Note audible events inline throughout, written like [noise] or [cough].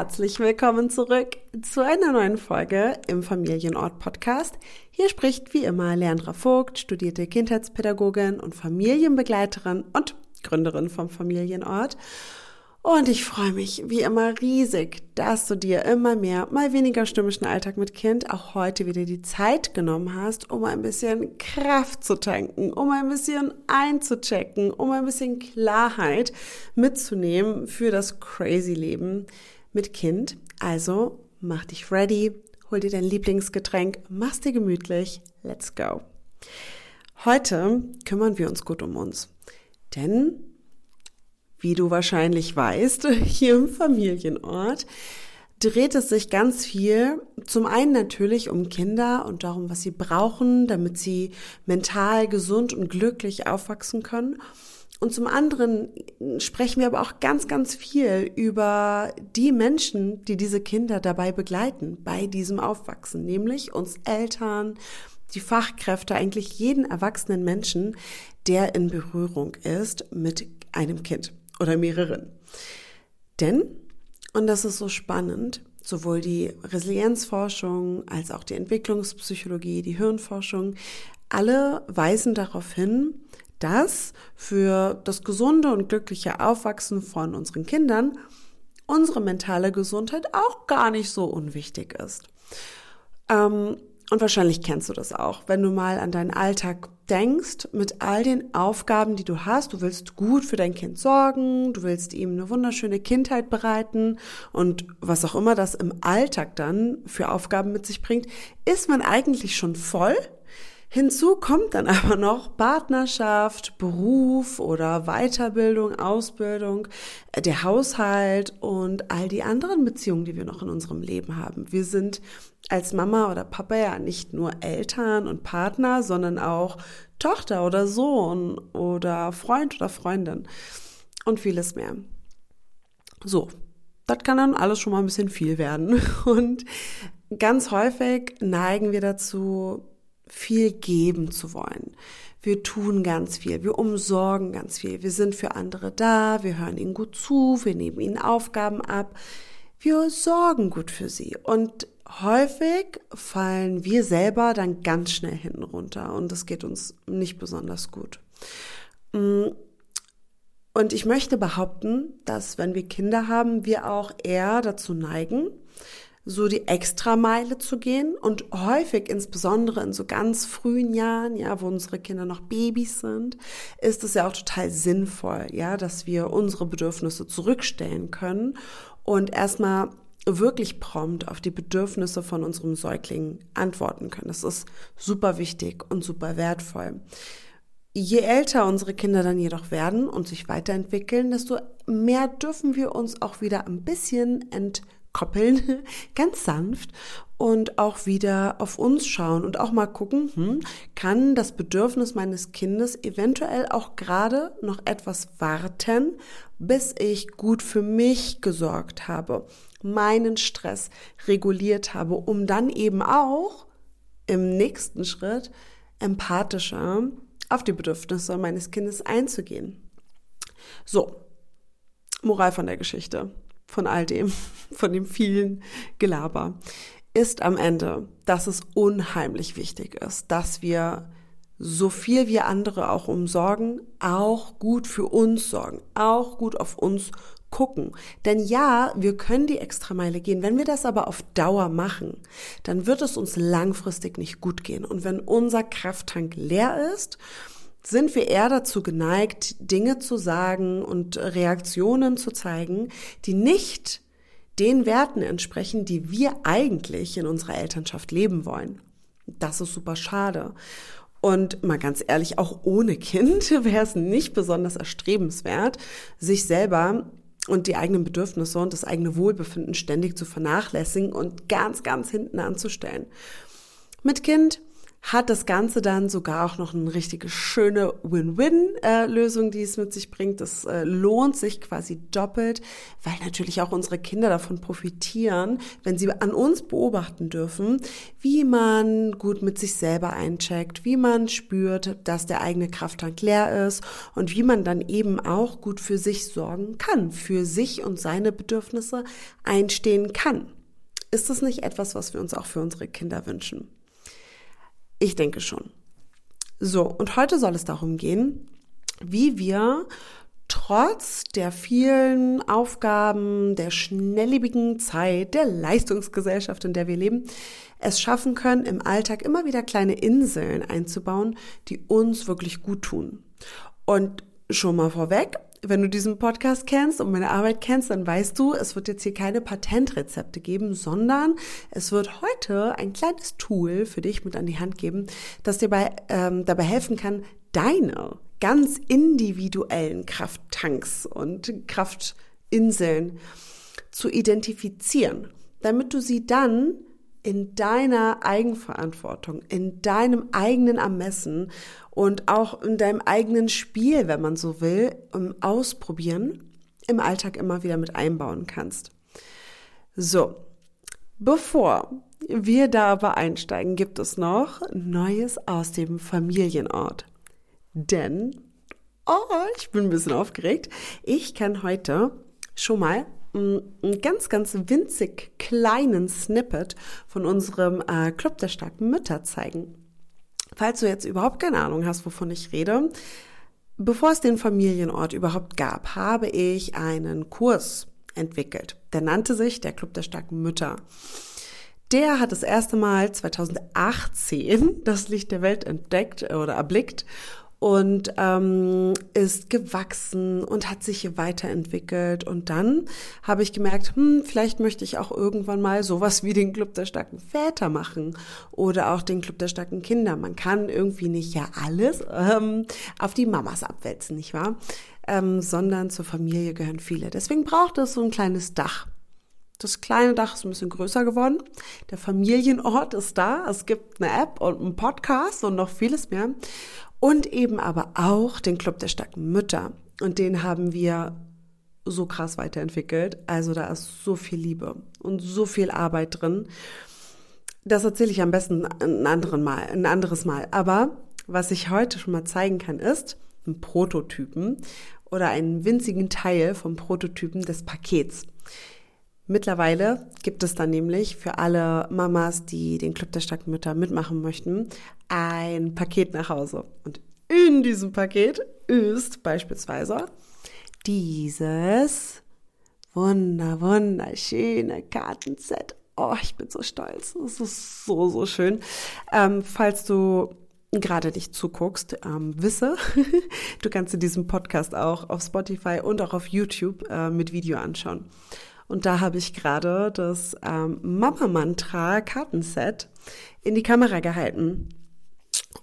Herzlich willkommen zurück zu einer neuen Folge im Familienort Podcast. Hier spricht wie immer Leandra Vogt, studierte Kindheitspädagogin und Familienbegleiterin und Gründerin vom Familienort. Und ich freue mich wie immer riesig, dass du dir immer mehr, mal weniger stürmischen Alltag mit Kind auch heute wieder die Zeit genommen hast, um ein bisschen Kraft zu tanken, um ein bisschen einzuchecken, um ein bisschen Klarheit mitzunehmen für das crazy Leben mit Kind. Also mach dich ready, hol dir dein Lieblingsgetränk, mach's dir gemütlich, let's go. Heute kümmern wir uns gut um uns, denn wie du wahrscheinlich weißt, [laughs] hier im Familienort, dreht es sich ganz viel zum einen natürlich um Kinder und darum, was sie brauchen, damit sie mental gesund und glücklich aufwachsen können. Und zum anderen sprechen wir aber auch ganz, ganz viel über die Menschen, die diese Kinder dabei begleiten, bei diesem Aufwachsen, nämlich uns Eltern, die Fachkräfte, eigentlich jeden erwachsenen Menschen, der in Berührung ist mit einem Kind oder mehreren. Denn, und das ist so spannend, sowohl die Resilienzforschung als auch die Entwicklungspsychologie, die Hirnforschung, alle weisen darauf hin, dass für das gesunde und glückliche Aufwachsen von unseren Kindern unsere mentale Gesundheit auch gar nicht so unwichtig ist. Ähm, und wahrscheinlich kennst du das auch, wenn du mal an deinen Alltag denkst, mit all den Aufgaben, die du hast. Du willst gut für dein Kind sorgen, du willst ihm eine wunderschöne Kindheit bereiten und was auch immer das im Alltag dann für Aufgaben mit sich bringt, ist man eigentlich schon voll Hinzu kommt dann [laughs] aber noch Partnerschaft, Beruf oder Weiterbildung, Ausbildung, äh, der Haushalt und all die anderen Beziehungen, die wir noch in unserem Leben haben. Wir sind als Mama oder Papa ja nicht nur Eltern und Partner, sondern auch Tochter oder Sohn oder Freund oder Freundin und vieles mehr. So, das kann dann alles schon mal ein bisschen viel werden. [laughs] Und ganz häufig neigen wir dazu, viel geben zu wollen. Wir tun ganz viel, wir umsorgen ganz viel, wir sind für andere da, wir hören ihnen gut zu, wir nehmen ihnen Aufgaben ab, wir sorgen gut für sie. Und häufig fallen wir selber dann ganz schnell hinten runter und das geht uns nicht besonders gut. Mm. Und ich möchte behaupten, dass wenn wir Kinder haben, wir auch eher dazu neigen, so die Extrameile zu gehen und häufig, insbesondere in so ganz frühen Jahren, ja, wo unsere Kinder noch Babys sind, ist es ja auch total sinnvoll, ja, dass wir unsere Bedürfnisse zurückstellen können und erstmal wirklich prompt auf die Bedürfnisse von unserem Säugling antworten können. Das ist super wichtig und super wertvoll. Je älter unsere Kinder dann jedoch werden und sich weiterentwickeln, desto mehr dürfen wir uns auch wieder ein bisschen entwickeln koppeln, [laughs] ganz sanft und auch wieder auf uns schauen und auch mal gucken, hm, kann das Bedürfnis meines Kindes eventuell auch gerade noch etwas warten, bis ich gut für mich gesorgt habe, meinen Stress reguliert habe, um dann eben auch im nächsten Schritt empathischer auf die Bedürfnisse meines Kindes einzugehen. So, Moral von der Geschichte von all dem, [laughs] von dem vielen Gelaber, ist am Ende, dass es unheimlich wichtig ist, dass wir so viel wir andere auch umsorgen, auch gut für uns sorgen, auch gut auf uns gucken. Denn ja, wir können die Extrameile gehen. Wenn wir das aber auf Dauer machen, dann wird es uns langfristig nicht gut gehen. Und wenn unser Krafttank leer ist, sind wir eher dazu geneigt, Dinge zu sagen und Reaktionen zu zeigen, die nicht den Werten entsprechen, die wir eigentlich in unserer Elternschaft leben wollen. Das ist super schade. Und mal ganz ehrlich, auch ohne Kind [laughs] wäre es nicht besonders erstrebenswert, sich selber und die eigenen Bedürfnisse und das eigene Wohlbefinden ständig zu vernachlässigen und ganz, ganz hinten anzustellen. Mit Kind hat das Ganze dann sogar auch noch eine richtige schöne Win-Win-Lösung, die es mit sich bringt. Das äh, lohnt sich quasi doppelt, weil natürlich auch unsere Kinder davon profitieren, wenn sie an uns beobachten dürfen, wie man gut mit sich selber eincheckt, wie man spürt, dass der eigene Krafttank leer ist und wie man dann eben auch gut für sich sorgen kann, für sich und seine Bedürfnisse einstehen kann. Ist das nicht etwas, was wir uns auch für unsere Kinder wünschen? Ich denke schon. So, und heute soll es darum gehen, wie wir trotz der vielen Aufgaben, der schnelllebigen Zeit, der Leistungsgesellschaft, in der wir leben, es schaffen können, im Alltag immer wieder kleine Inseln einzubauen, die uns wirklich gut tun. Und schon mal vorweg, wenn du diesen Podcast kennst und meine Arbeit kennst, dann weißt du, es wird jetzt hier keine Patentrezepte geben, sondern es wird heute ein kleines Tool für dich mit an die Hand geben, das dir bei, ähm, dabei helfen kann, deine ganz individuellen Krafttanks und Kraftinseln zu identifizieren, damit du sie dann in deiner Eigenverantwortung, in deinem eigenen Ermessen und auch in deinem eigenen Spiel, wenn man so will, um Ausprobieren im Alltag immer wieder mit einbauen kannst. So, bevor wir da aber einsteigen, gibt es noch Neues aus dem Familienort. Denn, oh, ich bin ein bisschen aufgeregt, ich kann heute schon mal einen ganz, ganz winzig kleinen Snippet von unserem äh, Club der starken Mütter zeigen. Falls du jetzt überhaupt keine Ahnung hast, wovon ich rede, bevor es den Familienort überhaupt gab, habe ich einen Kurs entwickelt. Der nannte sich der Club der starken Mütter. Der hat das erste Mal 2018 das Licht der Welt entdeckt oder erblickt und ähm, ist gewachsen und hat sich weiterentwickelt. Und dann habe ich gemerkt, hm, vielleicht möchte ich auch irgendwann mal sowas wie den Club der starken Väter machen oder auch den Club der starken Kinder. Man kann irgendwie nicht ja alles ähm, auf die Mamas abwälzen, nicht wahr? Ähm, sondern zur Familie gehören viele. Deswegen braucht es so ein kleines Dach. Das kleine Dach ist ein bisschen größer geworden. Der Familienort ist da. Es gibt eine App und einen Podcast und noch vieles mehr. Und eben aber auch den Club der starken Mütter. Und den haben wir so krass weiterentwickelt. Also da ist so viel Liebe und so viel Arbeit drin. Das erzähle ich am besten ein, anderen Mal, ein anderes Mal. Aber was ich heute schon mal zeigen kann, ist ein Prototypen oder einen winzigen Teil vom Prototypen des Pakets. Mittlerweile gibt es dann nämlich für alle Mamas, die den Club der starken Mütter mitmachen möchten, ein Paket nach Hause. Und in diesem Paket ist beispielsweise dieses wunder, wunderschöne Kartenset. Oh, ich bin so stolz. Das ist so, so schön. Ähm, falls du gerade nicht zuguckst, ähm, wisse, [laughs] du kannst dir diesen Podcast auch auf Spotify und auch auf YouTube äh, mit Video anschauen. Und da habe ich gerade das ähm, Mama-Mantra Kartenset in die Kamera gehalten.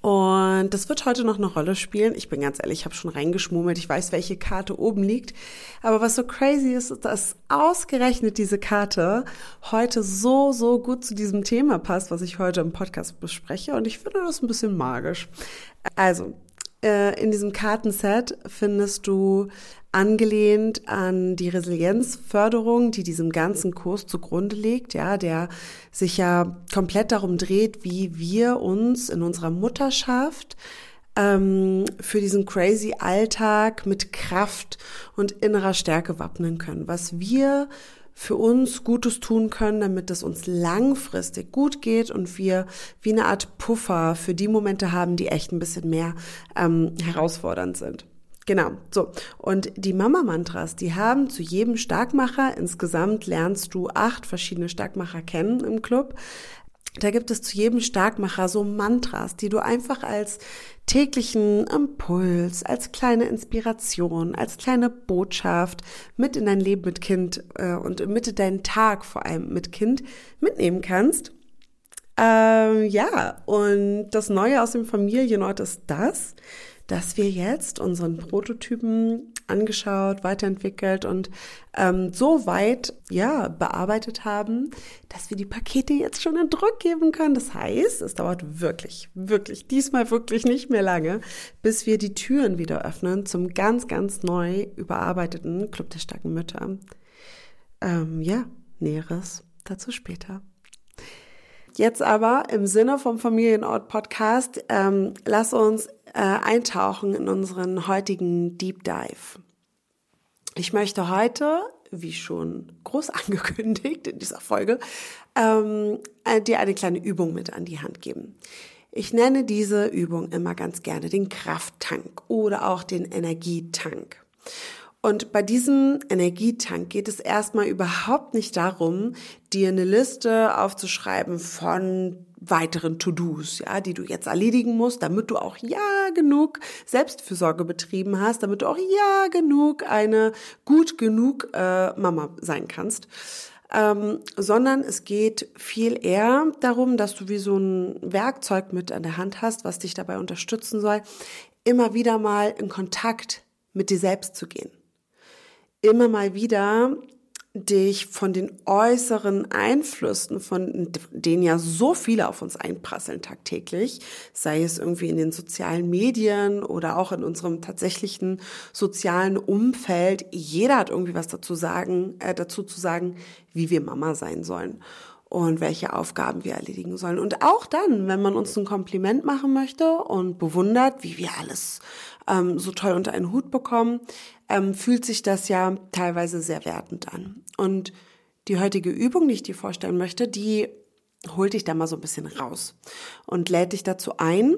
Und das wird heute noch eine Rolle spielen. Ich bin ganz ehrlich, ich habe schon reingeschmummelt. Ich weiß, welche Karte oben liegt. Aber was so crazy ist, ist, dass ausgerechnet diese Karte heute so, so gut zu diesem Thema passt, was ich heute im Podcast bespreche. Und ich finde das ein bisschen magisch. Also, äh, in diesem Kartenset findest du angelehnt an die Resilienzförderung, die diesem ganzen Kurs zugrunde liegt, ja, der sich ja komplett darum dreht, wie wir uns in unserer Mutterschaft ähm, für diesen crazy Alltag mit Kraft und innerer Stärke wappnen können, was wir für uns Gutes tun können, damit es uns langfristig gut geht und wir wie eine Art Puffer für die Momente haben, die echt ein bisschen mehr ähm, herausfordernd sind. Genau, so. Und die Mama-Mantras, die haben zu jedem Starkmacher, insgesamt lernst du acht verschiedene Starkmacher kennen im Club. Da gibt es zu jedem Starkmacher so Mantras, die du einfach als täglichen Impuls, als kleine Inspiration, als kleine Botschaft mit in dein Leben mit Kind äh, und mit in deinen Tag vor allem mit Kind mitnehmen kannst. Ähm, ja, und das Neue aus dem Familienort ist das, dass wir jetzt unseren Prototypen angeschaut, weiterentwickelt und ähm, so weit ja bearbeitet haben, dass wir die Pakete jetzt schon in Druck geben können. Das heißt, es dauert wirklich, wirklich, diesmal wirklich nicht mehr lange, bis wir die Türen wieder öffnen zum ganz, ganz neu überarbeiteten Club der starken Mütter. Ähm, ja, Näheres dazu später. Jetzt aber im Sinne vom Familienort Podcast, ähm, lass uns äh, eintauchen in unseren heutigen Deep Dive. Ich möchte heute, wie schon groß [laughs] angekündigt in dieser Folge, ähm, äh, dir eine kleine Übung mit an die Hand geben. Ich nenne diese Übung immer ganz gerne den Krafttank oder auch den Energietank. Und bei diesem Energietank geht es erstmal überhaupt nicht darum, dir eine Liste aufzuschreiben von weiteren To-Dos, ja, die du jetzt erledigen musst, damit du auch ja genug Selbstfürsorge betrieben hast, damit du auch ja genug eine gut genug äh, Mama sein kannst. Ähm, sondern es geht viel eher darum, dass du wie so ein Werkzeug mit an der Hand hast, was dich dabei unterstützen soll, immer wieder mal in Kontakt mit dir selbst zu gehen immer mal wieder dich von den äußeren Einflüssen, von denen ja so viele auf uns einprasseln tagtäglich, sei es irgendwie in den sozialen Medien oder auch in unserem tatsächlichen sozialen Umfeld. Jeder hat irgendwie was dazu sagen, äh, dazu zu sagen, wie wir Mama sein sollen und welche Aufgaben wir erledigen sollen. Und auch dann, wenn man uns ein Kompliment machen möchte und bewundert, wie wir alles ähm, so toll unter einen Hut bekommen, ähm, fühlt sich das ja teilweise sehr wertend an. Und die heutige Übung, die ich dir vorstellen möchte, die holt dich da mal so ein bisschen raus und lädt dich dazu ein,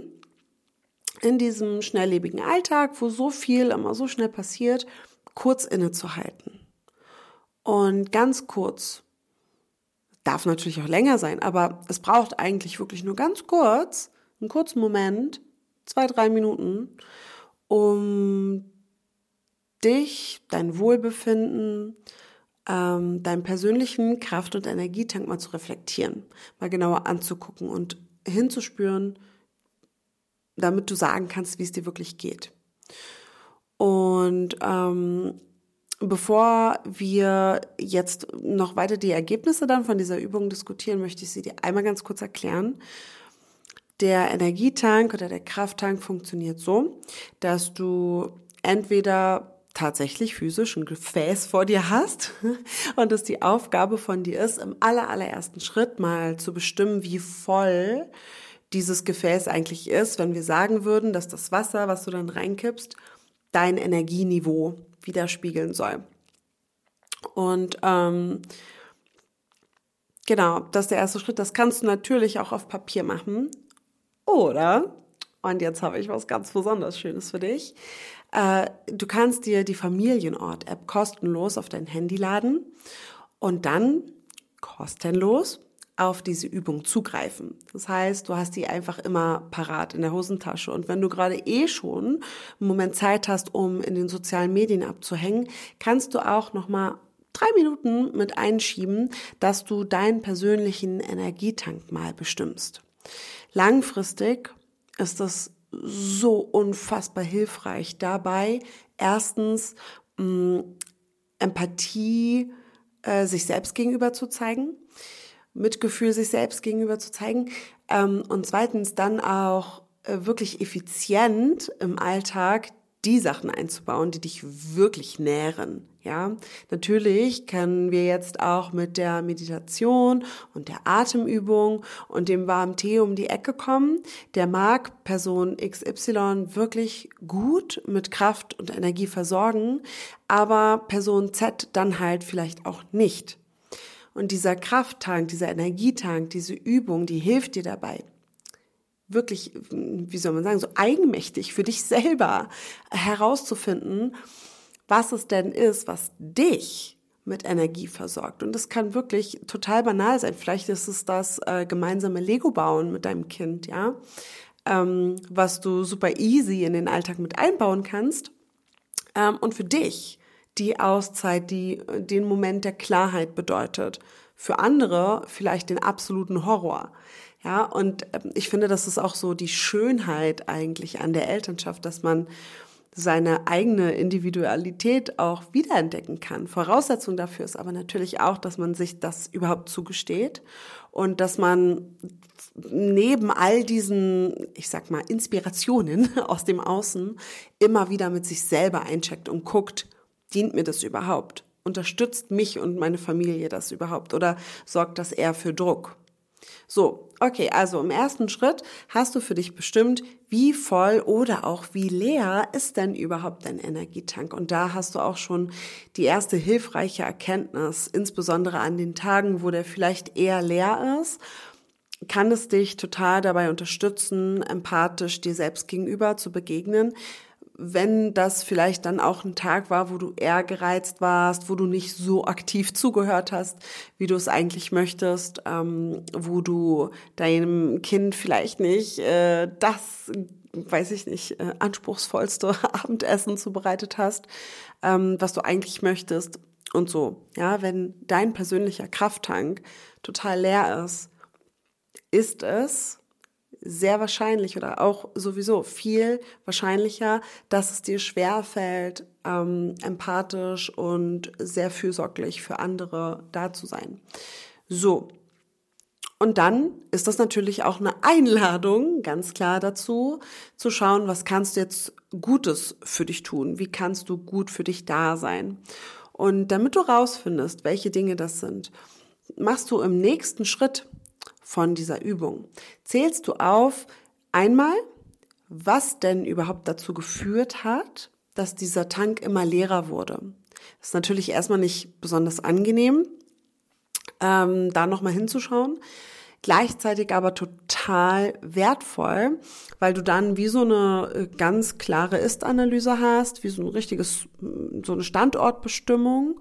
in diesem schnelllebigen Alltag, wo so viel immer so schnell passiert, kurz innezuhalten. Und ganz kurz Darf natürlich auch länger sein, aber es braucht eigentlich wirklich nur ganz kurz, einen kurzen Moment, zwei, drei Minuten, um dich, dein Wohlbefinden, ähm, deinen persönlichen Kraft- und Energietank mal zu reflektieren, mal genauer anzugucken und hinzuspüren, damit du sagen kannst, wie es dir wirklich geht. Und ähm, Bevor wir jetzt noch weiter die Ergebnisse dann von dieser Übung diskutieren, möchte ich sie dir einmal ganz kurz erklären. Der Energietank oder der Krafttank funktioniert so, dass du entweder tatsächlich physisch ein Gefäß vor dir hast [laughs] und es die Aufgabe von dir ist, im aller, allerersten Schritt mal zu bestimmen, wie voll dieses Gefäß eigentlich ist, wenn wir sagen würden, dass das Wasser, was du dann reinkippst, dein Energieniveau widerspiegeln soll. Und ähm, genau, das ist der erste Schritt. Das kannst du natürlich auch auf Papier machen. Oder, und jetzt habe ich was ganz besonders Schönes für dich. Äh, du kannst dir die Familienort-App kostenlos auf dein Handy laden und dann kostenlos auf diese Übung zugreifen. Das heißt, du hast die einfach immer parat in der Hosentasche. Und wenn du gerade eh schon einen Moment Zeit hast, um in den sozialen Medien abzuhängen, kannst du auch noch mal drei Minuten mit einschieben, dass du deinen persönlichen Energietank mal bestimmst. Langfristig ist das so unfassbar hilfreich dabei, erstens mh, mm, Empathie äh, sich selbst gegenüber zu zeigen Mitgefühl sich selbst gegenüber zu zeigen ähm, und zweitens dann auch äh, wirklich effizient im Alltag die Sachen einzubauen, die dich wirklich nähren. Ja, natürlich können wir jetzt auch mit der Meditation und der Atemübung und dem warmen Tee um die Ecke kommen. Der mag Person XY wirklich gut mit Kraft und Energie versorgen, aber Person Z dann halt vielleicht auch nicht. Und dieser Krafttank, dieser Energietank, diese Übung, die hilft dir dabei, wirklich, wie soll man sagen, so eigenmächtig für dich selber herauszufinden, was es denn ist, was dich mit Energie versorgt. Und das kann wirklich total banal sein. Vielleicht ist es das äh, gemeinsame Lego bauen mit deinem Kind, ja, ähm, was du super easy in den Alltag mit einbauen kannst. Ähm, und für dich die Auszeit, die den Moment der Klarheit bedeutet für andere vielleicht den absoluten Horror. Ja, und ähm, ich finde, das ist auch so die Schönheit eigentlich an der Elternschaft, dass man seine eigene Individualität auch wiederentdecken kann. Voraussetzung dafür ist aber natürlich auch, dass man sich das überhaupt zugesteht und dass man neben all diesen, ich sag mal, Inspirationen [laughs] aus dem Außen immer wieder mit sich selber eincheckt und guckt, dient mir das überhaupt? Unterstützt mich und meine Familie das überhaupt? Oder sorgt das eher für Druck? So, okay, also im ersten Schritt hast du für dich bestimmt, wie voll oder auch wie leer ist denn überhaupt dein Energietank. Und da hast du auch schon die erste hilfreiche Erkenntnis, insbesondere an den Tagen, wo der vielleicht eher leer ist kann es dich total dabei unterstützen, empathisch dir selbst gegenüber zu begegnen, wenn das vielleicht dann auch ein Tag war, wo du eher gereizt warst, wo du nicht so aktiv zugehört hast, wie du es eigentlich möchtest, ähm, wo du deinem Kind vielleicht nicht äh, das, weiß ich nicht, äh, anspruchsvollste [laughs] Abendessen zubereitet hast, ähm, was du eigentlich möchtest und so. Ja, wenn dein persönlicher Krafttank total leer ist, ist es sehr wahrscheinlich oder auch sowieso viel wahrscheinlicher, dass es dir schwer fällt, ähm, empathisch und sehr fürsorglich für andere da zu sein. So. Und dann ist das natürlich auch eine Einladung, ganz klar dazu, zu schauen, was kannst du jetzt Gutes für dich tun? Wie kannst du gut für dich da sein? Und damit du rausfindest, welche Dinge das sind, machst du im nächsten Schritt von dieser Übung. Zählst du auf einmal, was denn überhaupt dazu geführt hat, dass dieser Tank immer leerer wurde. Das ist natürlich erstmal nicht besonders angenehm, ähm, da nochmal hinzuschauen. Gleichzeitig aber total wertvoll, weil du dann wie so eine äh, ganz klare Ist-Analyse hast, wie so ein richtiges, so eine Standortbestimmung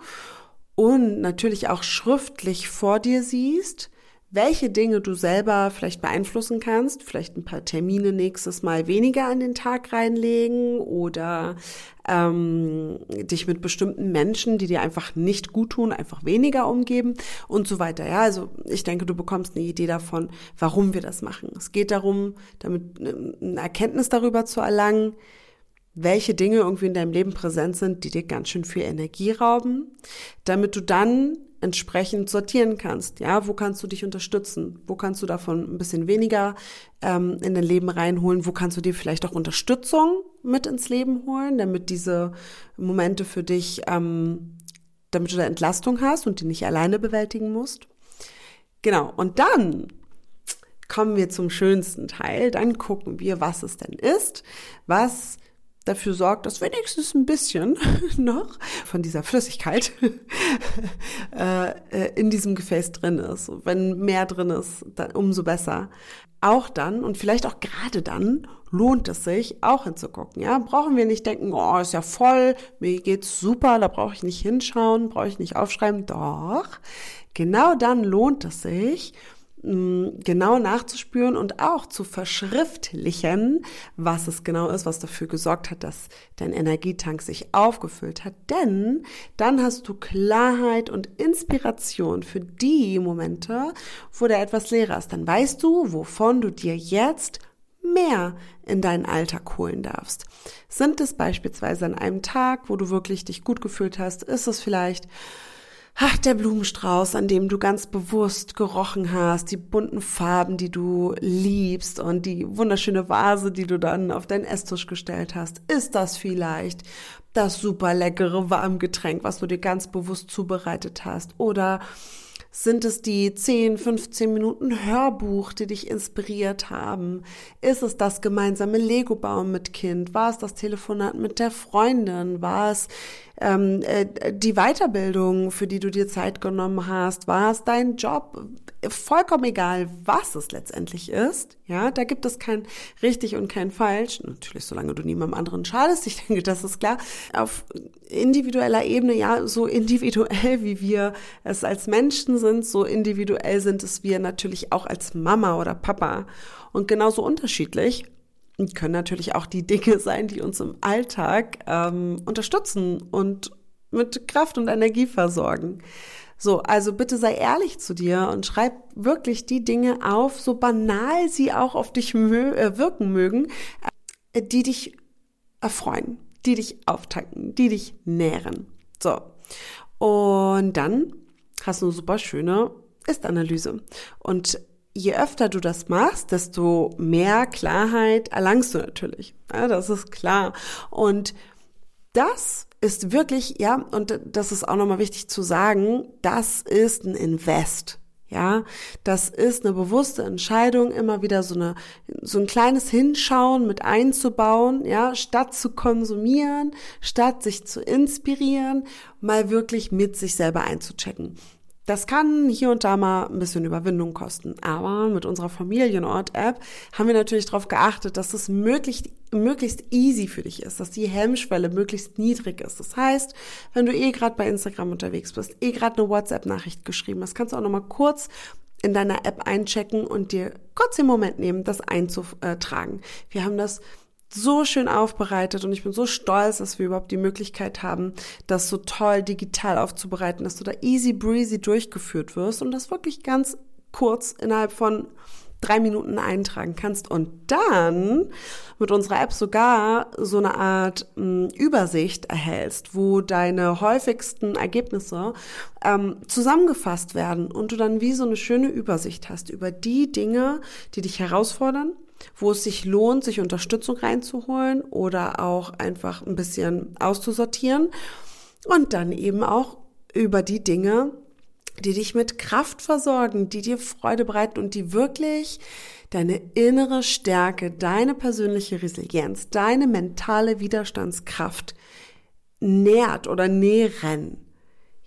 und natürlich auch schriftlich vor dir siehst, welche Dinge du selber vielleicht beeinflussen kannst, vielleicht ein paar Termine nächstes Mal weniger an den Tag reinlegen oder ähm, dich mit bestimmten Menschen, die dir einfach nicht gut tun, einfach weniger umgeben und so weiter. Ja, also ich denke, du bekommst eine Idee davon, warum wir das machen. Es geht darum, damit eine Erkenntnis darüber zu erlangen, welche Dinge irgendwie in deinem Leben präsent sind, die dir ganz schön viel Energie rauben, damit du dann entsprechend sortieren kannst. Ja, wo kannst du dich unterstützen? Wo kannst du davon ein bisschen weniger ähm, in dein Leben reinholen? Wo kannst du dir vielleicht auch Unterstützung mit ins Leben holen, damit diese Momente für dich, ähm, damit du da Entlastung hast und die nicht alleine bewältigen musst? Genau. Und dann kommen wir zum schönsten Teil. Dann gucken wir, was es denn ist, was dafür sorgt, dass wenigstens ein bisschen [laughs] noch von dieser Flüssigkeit [laughs] äh, äh, in diesem Gefäß drin ist. Wenn mehr drin ist, dann umso besser. Auch dann und vielleicht auch gerade dann lohnt es sich auch hinzugucken. Ja, brauchen wir nicht denken, oh, ist ja voll, mir geht's super, da brauche ich nicht hinschauen, brauche ich nicht aufschreiben. Doch, genau dann lohnt es sich, genau nachzuspüren und auch zu verschriftlichen, was es genau ist, was dafür gesorgt hat, dass dein Energietank sich aufgefüllt hat. Denn dann hast du Klarheit und Inspiration für die Momente, wo der etwas leerer ist. Dann weißt du, wovon du dir jetzt mehr in deinen Alltag holen darfst. Sind es beispielsweise an einem Tag, wo du wirklich dich gut gefühlt hast? Ist es vielleicht Ach, der Blumenstrauß, an dem du ganz bewusst gerochen hast, die bunten Farben, die du liebst und die wunderschöne Vase, die du dann auf deinen Esstisch gestellt hast. Ist das vielleicht das super leckere Warmgetränk, was du dir ganz bewusst zubereitet hast? Oder sind es die 10, 15 Minuten Hörbuch, die dich inspiriert haben? Ist es das gemeinsame Lego-Bauen mit Kind? War es das Telefonat mit der Freundin? War es ähm, äh, die Weiterbildung, für die du dir Zeit genommen hast? War es dein Job? Vollkommen egal, was es letztendlich ist. Ja, da gibt es kein richtig und kein falsch. Natürlich, solange du niemandem anderen schadest. Ich [laughs] denke, das ist klar. Auf individueller Ebene, ja, so individuell wie wir es als Menschen sind, so individuell sind es wir natürlich auch als Mama oder Papa. Und genauso unterschiedlich können natürlich auch die Dinge [laughs] sein, die uns im Alltag ähm, unterstützen und mit Kraft und Energie versorgen. So, also bitte sei ehrlich zu dir und schreib wirklich die Dinge auf, so banal sie auch auf dich mö äh, wirken mögen, äh, die dich erfreuen, die dich auftanken, die dich nähren. So. Und dann hast du eine super schöne Ist-Analyse. Und je öfter du das machst, desto mehr Klarheit erlangst du natürlich. Ja, das ist klar. Und das ist wirklich, ja, und das ist auch nochmal wichtig zu sagen, das ist ein Invest. Ja, das ist eine bewusste Entscheidung, immer wieder so eine, so ein kleines Hinschauen mit einzubauen, ja, statt zu konsumieren, statt sich zu inspirieren, mal wirklich mit sich selber einzuchecken. Das kann hier und da mal ein bisschen Überwindung kosten. Aber mit unserer Familienort-App haben wir natürlich darauf geachtet, dass es möglichst, möglichst easy für dich ist, dass die Hemmschwelle möglichst niedrig ist. Das heißt, wenn du eh gerade bei Instagram unterwegs bist, eh gerade eine WhatsApp-Nachricht geschrieben hast, kannst du auch nochmal kurz in deiner App einchecken und dir kurz den Moment nehmen, das einzutragen. Wir haben das so schön aufbereitet und ich bin so stolz, dass wir überhaupt die Möglichkeit haben, das so toll digital aufzubereiten, dass du da easy breezy durchgeführt wirst und das wirklich ganz kurz innerhalb von drei Minuten eintragen kannst. Und dann mit unserer App sogar so eine Art m, hm, Übersicht erhältst, wo deine häufigsten Ergebnisse ähm, zusammengefasst werden und du dann wie so eine schöne Übersicht hast über die Dinge, die dich herausfordern, wo es sich lohnt, sich Unterstützung reinzuholen oder auch einfach ein bisschen auszusortieren und dann eben auch über die Dinge, die dich mit Kraft versorgen, die dir Freude bereiten und die wirklich deine innere Stärke, deine persönliche Resilienz, deine mentale Widerstandskraft nährt oder nähren.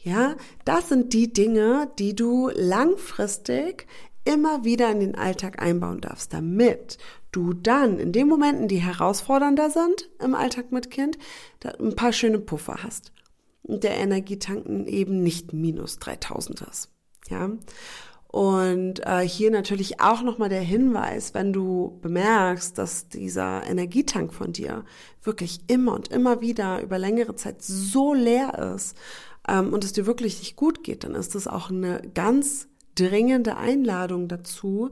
Ja, das sind die Dinge, die du langfristig immer wieder in den Alltag einbauen darfst, damit du dann in den Momenten, die herausfordernder sind im Alltag mit Kind, ein paar schöne Puffer hast. Und der Energietanken eben nicht minus 3000 ist. Ja. Und äh, hier natürlich auch nochmal der Hinweis, wenn du bemerkst, dass dieser Energietank von dir wirklich immer und immer wieder über längere Zeit so leer ist ähm, und es dir wirklich nicht gut geht, dann ist das auch eine ganz dringende Einladung dazu,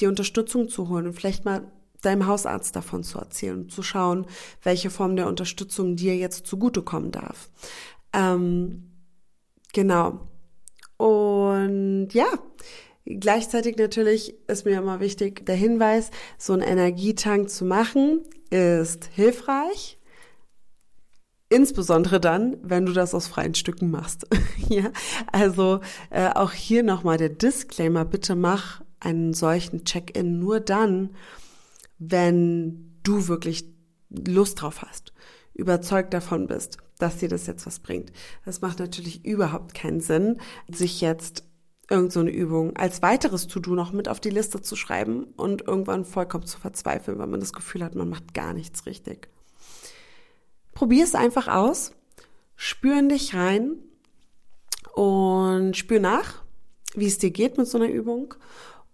die Unterstützung zu holen und vielleicht mal deinem Hausarzt davon zu erzählen und zu schauen, welche Form der Unterstützung dir jetzt zugutekommen darf. Ähm, genau. Und ja, gleichzeitig natürlich ist mir immer wichtig der Hinweis, so einen Energietank zu machen, ist hilfreich. Insbesondere dann, wenn du das aus freien Stücken machst. [laughs] ja, also äh, auch hier nochmal der Disclaimer, bitte mach einen solchen Check-in nur dann, wenn du wirklich Lust drauf hast, überzeugt davon bist, dass dir das jetzt was bringt. Das macht natürlich überhaupt keinen Sinn, sich jetzt irgendeine so Übung als weiteres To-Do noch mit auf die Liste zu schreiben und irgendwann vollkommen zu verzweifeln, weil man das Gefühl hat, man macht gar nichts richtig. Probier es einfach aus, spür in dich rein und spür nach, wie es dir geht mit so einer Übung.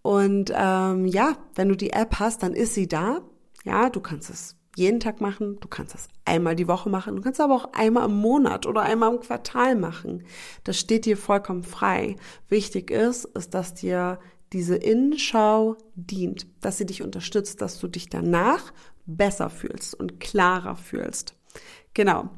Und ähm, ja, wenn du die App hast, dann ist sie da. Ja, du kannst es jeden Tag machen, du kannst das einmal die Woche machen, du kannst aber auch einmal im Monat oder einmal im Quartal machen. Das steht dir vollkommen frei. Wichtig ist, ist, dass dir diese Innenschau dient, dass sie dich unterstützt, dass du dich danach besser fühlst und klarer fühlst. Genau.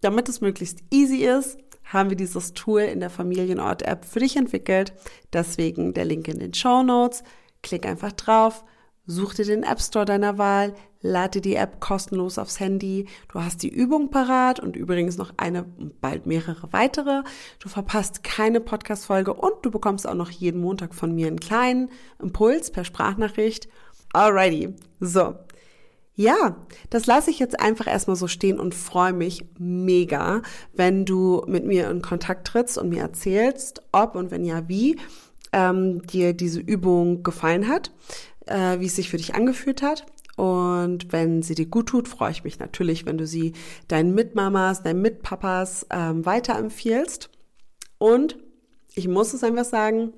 Damit es möglichst easy ist, haben wir dieses Tool in der Familienort-App für dich entwickelt. Deswegen der Link in den Show Notes. Klick einfach drauf, such dir den App Store deiner Wahl, lade die App kostenlos aufs Handy. Du hast die Übung parat und übrigens noch eine, bald mehrere weitere. Du verpasst keine Podcast-Folge und du bekommst auch noch jeden Montag von mir einen kleinen Impuls per Sprachnachricht. Alrighty. So. Ja, das lasse ich jetzt einfach erstmal so stehen und freue mich mega, wenn du mit mir in Kontakt trittst und mir erzählst, ob und wenn ja, wie ähm, dir diese Übung gefallen hat, äh, wie es sich für dich angefühlt hat. Und wenn sie dir gut tut, freue ich mich natürlich, wenn du sie deinen Mitmamas, deinen Mitpapas ähm, weiterempfiehlst. Und ich muss es einfach sagen,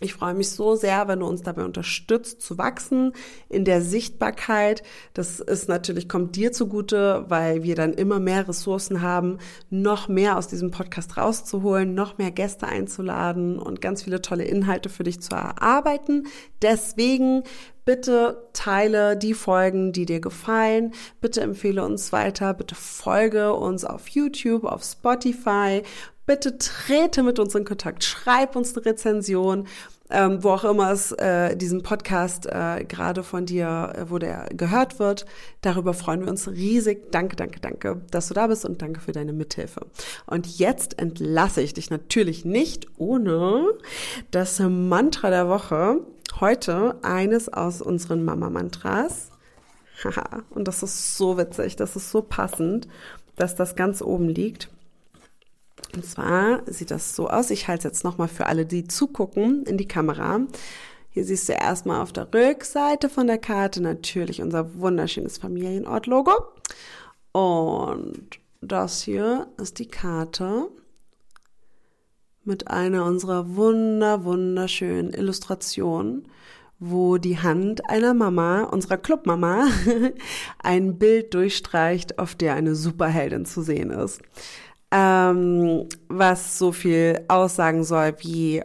Ich freue mich so sehr, wenn du uns dabei unterstützt zu wachsen in der Sichtbarkeit. Das ist natürlich, kommt dir zugute, weil wir dann immer mehr Ressourcen haben, noch mehr aus diesem Podcast rauszuholen, noch mehr Gäste einzuladen und ganz viele tolle Inhalte für dich zu erarbeiten. Deswegen bitte teile die Folgen, die dir gefallen. Bitte empfehle uns weiter. Bitte folge uns auf YouTube, auf Spotify bitte trete mit uns in Kontakt, schreib uns eine Rezension, ähm, wo auch immer es äh, diesen Podcast äh, gerade von dir, äh, wo der gehört wird. Darüber freuen wir uns riesig. Danke, danke, danke, dass du da bist und danke für deine Mithilfe. Und jetzt entlasse ich dich natürlich nicht ohne das Mantra der Woche. Heute eines aus unseren Mama-Mantras. Haha, und das ist so witzig, das ist so passend, dass das ganz oben liegt. Und zwar sieht das so aus. Ich halte es jetzt nochmal für alle, die zugucken, in die Kamera. Hier siehst du erstmal auf der Rückseite von der Karte natürlich unser wunderschönes Familienort-Logo. Und das hier ist die Karte mit einer unserer wunder, wunderschönen Illustrationen, wo die Hand einer Mama, unserer Clubmama, [laughs] ein Bild durchstreicht, auf der eine Superheldin zu sehen ist ähm, was so viel aussagen soll wie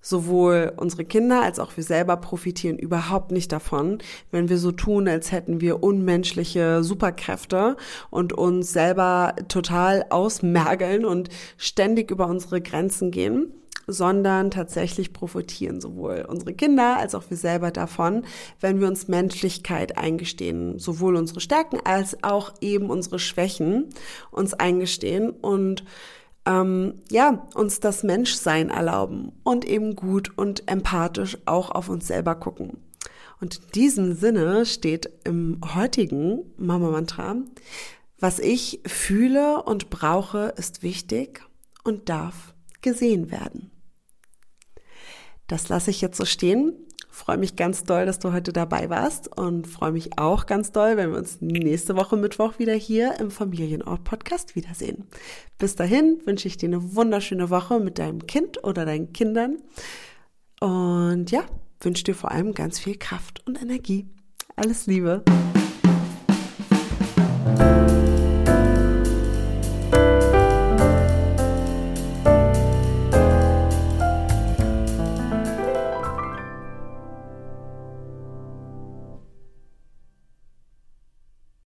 sowohl unsere Kinder als auch wir selber profitieren überhaupt nicht davon, wenn wir so tun, als hätten wir unmenschliche Superkräfte und uns selber total ausmergeln und ständig über unsere Grenzen gehen sondern tatsächlich profitieren sowohl unsere Kinder als auch wir selber davon, wenn wir uns Menschlichkeit eingestehen, sowohl unsere Stärken als auch eben unsere Schwächen uns eingestehen und ähm, ja, uns das Menschsein erlauben und eben gut und empathisch auch auf uns selber gucken. Und in diesem Sinne steht im heutigen Mama Mantra, was ich fühle und brauche, ist wichtig und darf gesehen werden. Das lasse ich jetzt so stehen. Freue mich ganz doll, dass du heute dabei warst und freue mich auch ganz doll, wenn wir uns nächste Woche Mittwoch wieder hier im Familienort Podcast wiedersehen. Bis dahin wünsche ich dir eine wunderschöne Woche mit deinem Kind oder deinen Kindern und ja, wünsche dir vor allem ganz viel Kraft und Energie. Alles Liebe.